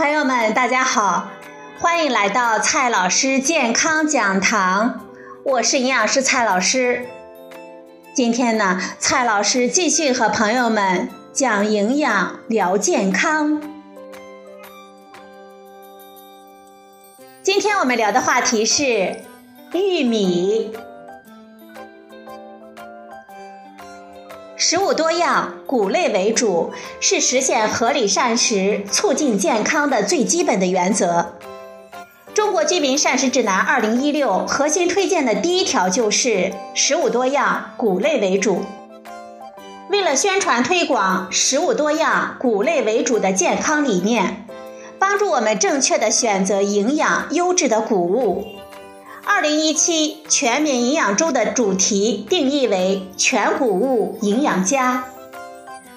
朋友们，大家好，欢迎来到蔡老师健康讲堂，我是营养师蔡老师。今天呢，蔡老师继续和朋友们讲营养、聊健康。今天我们聊的话题是玉米。食物多样，谷类为主，是实现合理膳食、促进健康的最基本的原则。中国居民膳食指南二零一六核心推荐的第一条就是食物多样，谷类为主。为了宣传推广食物多样、谷类为主的健康理念，帮助我们正确的选择营养优质的谷物。二零一七全民营养周的主题定义为全谷物营养家。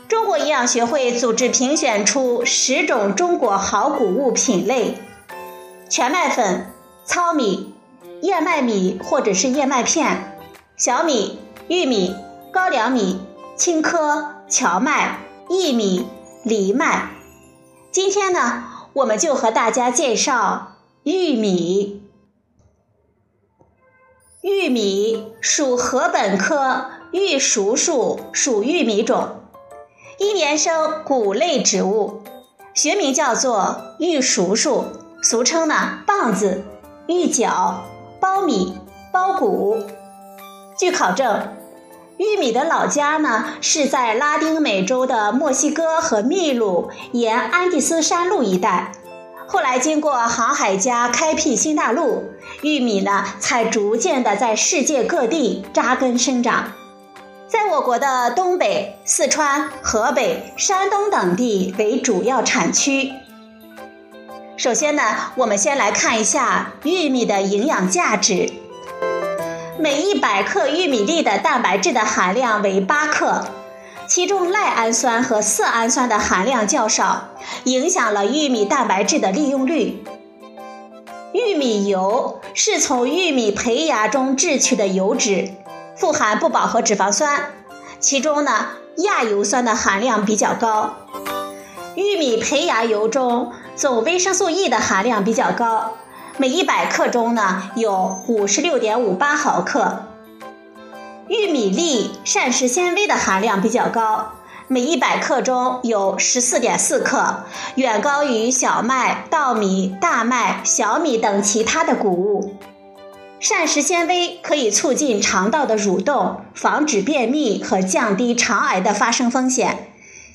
中国营养学会组织评选出十种中国好谷物品类：全麦粉、糙米、燕麦米或者是燕麦片、小米、玉米、高粱米、青稞、荞麦、薏米、藜麦。今天呢，我们就和大家介绍玉米。玉米属禾本科玉蜀黍属玉米种，一年生谷类植物，学名叫做玉蜀黍，俗称呢棒子、玉角、苞米、苞谷。据考证，玉米的老家呢是在拉丁美洲的墨西哥和秘鲁沿安第斯山路一带。后来经过航海家开辟新大陆，玉米呢才逐渐的在世界各地扎根生长，在我国的东北、四川、河北、山东等地为主要产区。首先呢，我们先来看一下玉米的营养价值，每一百克玉米粒的蛋白质的含量为八克。其中赖氨酸和色氨酸的含量较少，影响了玉米蛋白质的利用率。玉米油是从玉米胚芽中制取的油脂，富含不饱和脂肪酸，其中呢亚油酸的含量比较高。玉米胚芽油中总维生素 E 的含量比较高，每一百克中呢有五十六点五八毫克。玉米粒膳食纤维的含量比较高，每一百克中有十四点四克，远高于小麦、稻米、大麦、小米等其他的谷物。膳食纤维可以促进肠道的蠕动，防止便秘和降低肠癌的发生风险，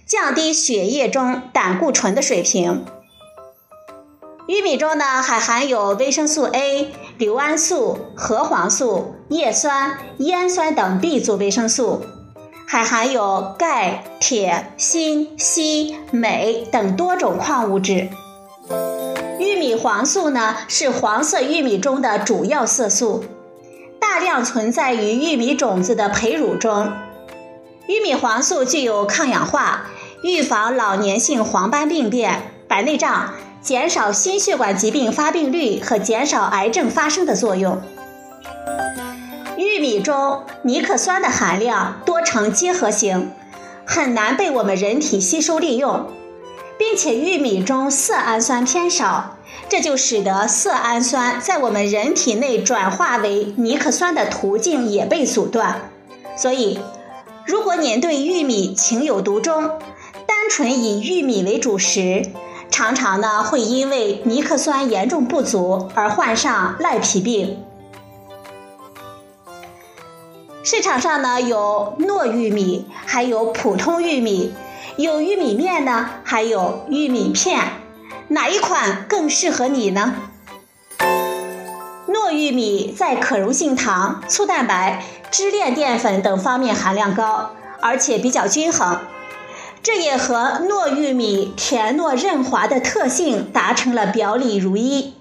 降低血液中胆固醇的水平。玉米中呢还含有维生素 A、硫胺素、核黄素、叶酸、烟酸等 B 族维生素，还含有钙、铁、锌、硒、镁等多种矿物质。玉米黄素呢是黄色玉米中的主要色素，大量存在于玉米种子的胚乳中。玉米黄素具有抗氧化、预防老年性黄斑病变、白内障。减少心血管疾病发病率和减少癌症发生的作用。玉米中尼克酸的含量多呈结合型，很难被我们人体吸收利用，并且玉米中色氨酸偏少，这就使得色氨酸在我们人体内转化为尼克酸的途径也被阻断。所以，如果您对玉米情有独钟，单纯以玉米为主食。常常呢会因为尼克酸严重不足而患上赖皮病。市场上呢有糯玉米，还有普通玉米，有玉米面呢，还有玉米片，哪一款更适合你呢？糯玉米在可溶性糖、粗蛋白、支链淀粉等方面含量高，而且比较均衡。这也和糯玉米甜糯韧滑的特性达成了表里如一。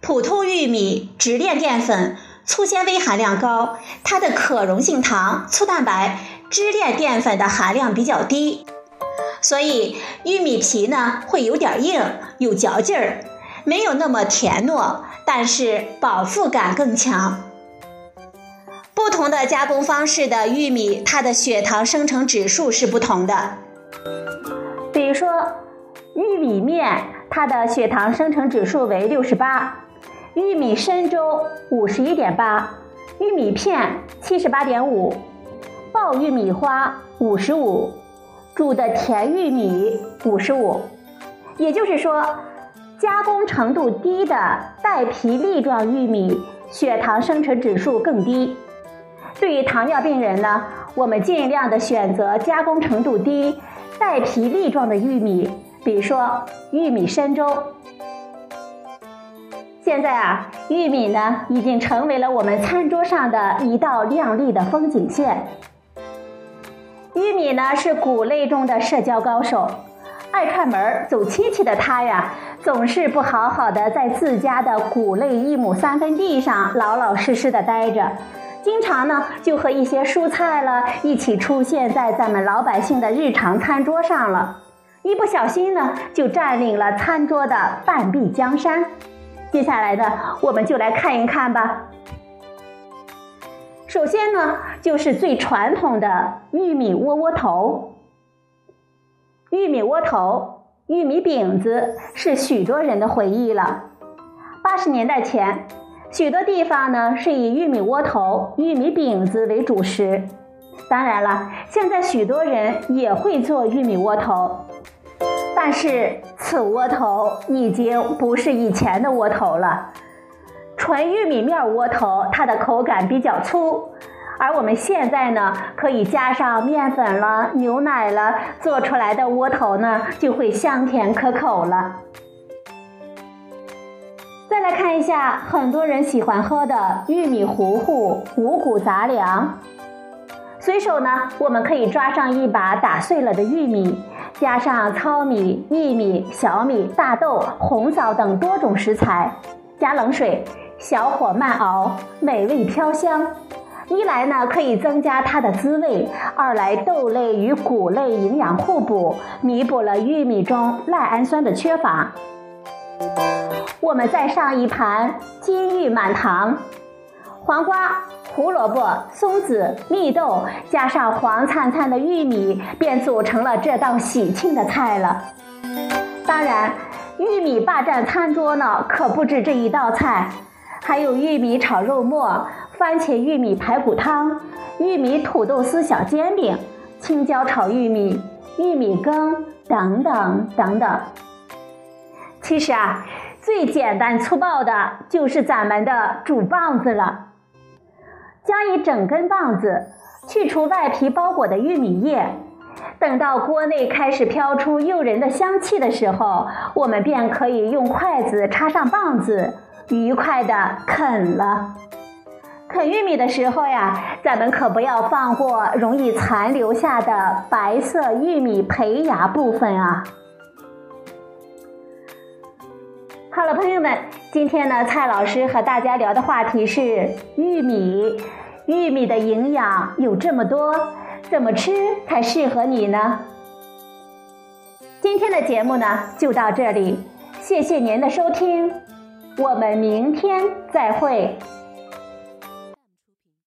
普通玉米直链淀粉、粗纤维含量高，它的可溶性糖、粗蛋白、支链淀粉的含量比较低，所以玉米皮呢会有点硬，有嚼劲儿，没有那么甜糯，但是饱腹感更强。不同的加工方式的玉米，它的血糖生成指数是不同的。比如说，玉米面它的血糖生成指数为六十八，玉米深粥五十一点八，玉米片七十八点五，爆玉米花五十五，煮的甜玉米五十五。也就是说，加工程度低的带皮粒状玉米血糖生成指数更低。对于糖尿病人呢，我们尽量的选择加工程度低、带皮粒状的玉米，比如说玉米深粥。现在啊，玉米呢已经成为了我们餐桌上的一道亮丽的风景线。玉米呢是谷类中的社交高手，爱串门走亲戚的他呀，总是不好好的在自家的谷类一亩三分地上老老实实的待着。经常呢，就和一些蔬菜了一起出现在咱们老百姓的日常餐桌上了，一不小心呢，就占领了餐桌的半壁江山。接下来呢，我们就来看一看吧。首先呢，就是最传统的玉米窝窝头。玉米窝头、玉米饼子是许多人的回忆了。八十年代前。许多地方呢是以玉米窝头、玉米饼子为主食。当然了，现在许多人也会做玉米窝头，但是此窝头已经不是以前的窝头了。纯玉米面窝头，它的口感比较粗，而我们现在呢，可以加上面粉了、牛奶了，做出来的窝头呢，就会香甜可口了。再来看一下，很多人喜欢喝的玉米糊糊五谷杂粮。随手呢，我们可以抓上一把打碎了的玉米，加上糙米、薏米、小米、大豆、红枣等多种食材，加冷水，小火慢熬，美味飘香。一来呢，可以增加它的滋味；二来，豆类与谷类营养互补，弥补了玉米中赖氨酸的缺乏。我们再上一盘金玉满堂，黄瓜、胡萝卜、松子、蜜豆，加上黄灿灿的玉米，便组成了这道喜庆的菜了。当然，玉米霸占餐桌呢，可不止这一道菜，还有玉米炒肉末、番茄玉米排骨汤、玉米土豆丝小煎饼、青椒炒玉米、玉米羹等等等等。其实啊。最简单粗暴的就是咱们的煮棒子了。将一整根棒子去除外皮包裹的玉米叶，等到锅内开始飘出诱人的香气的时候，我们便可以用筷子插上棒子，愉快的啃了。啃玉米的时候呀，咱们可不要放过容易残留下的白色玉米胚芽部分啊。好了，朋友们，今天呢，蔡老师和大家聊的话题是玉米。玉米的营养有这么多，怎么吃才适合你呢？今天的节目呢，就到这里，谢谢您的收听，我们明天再会。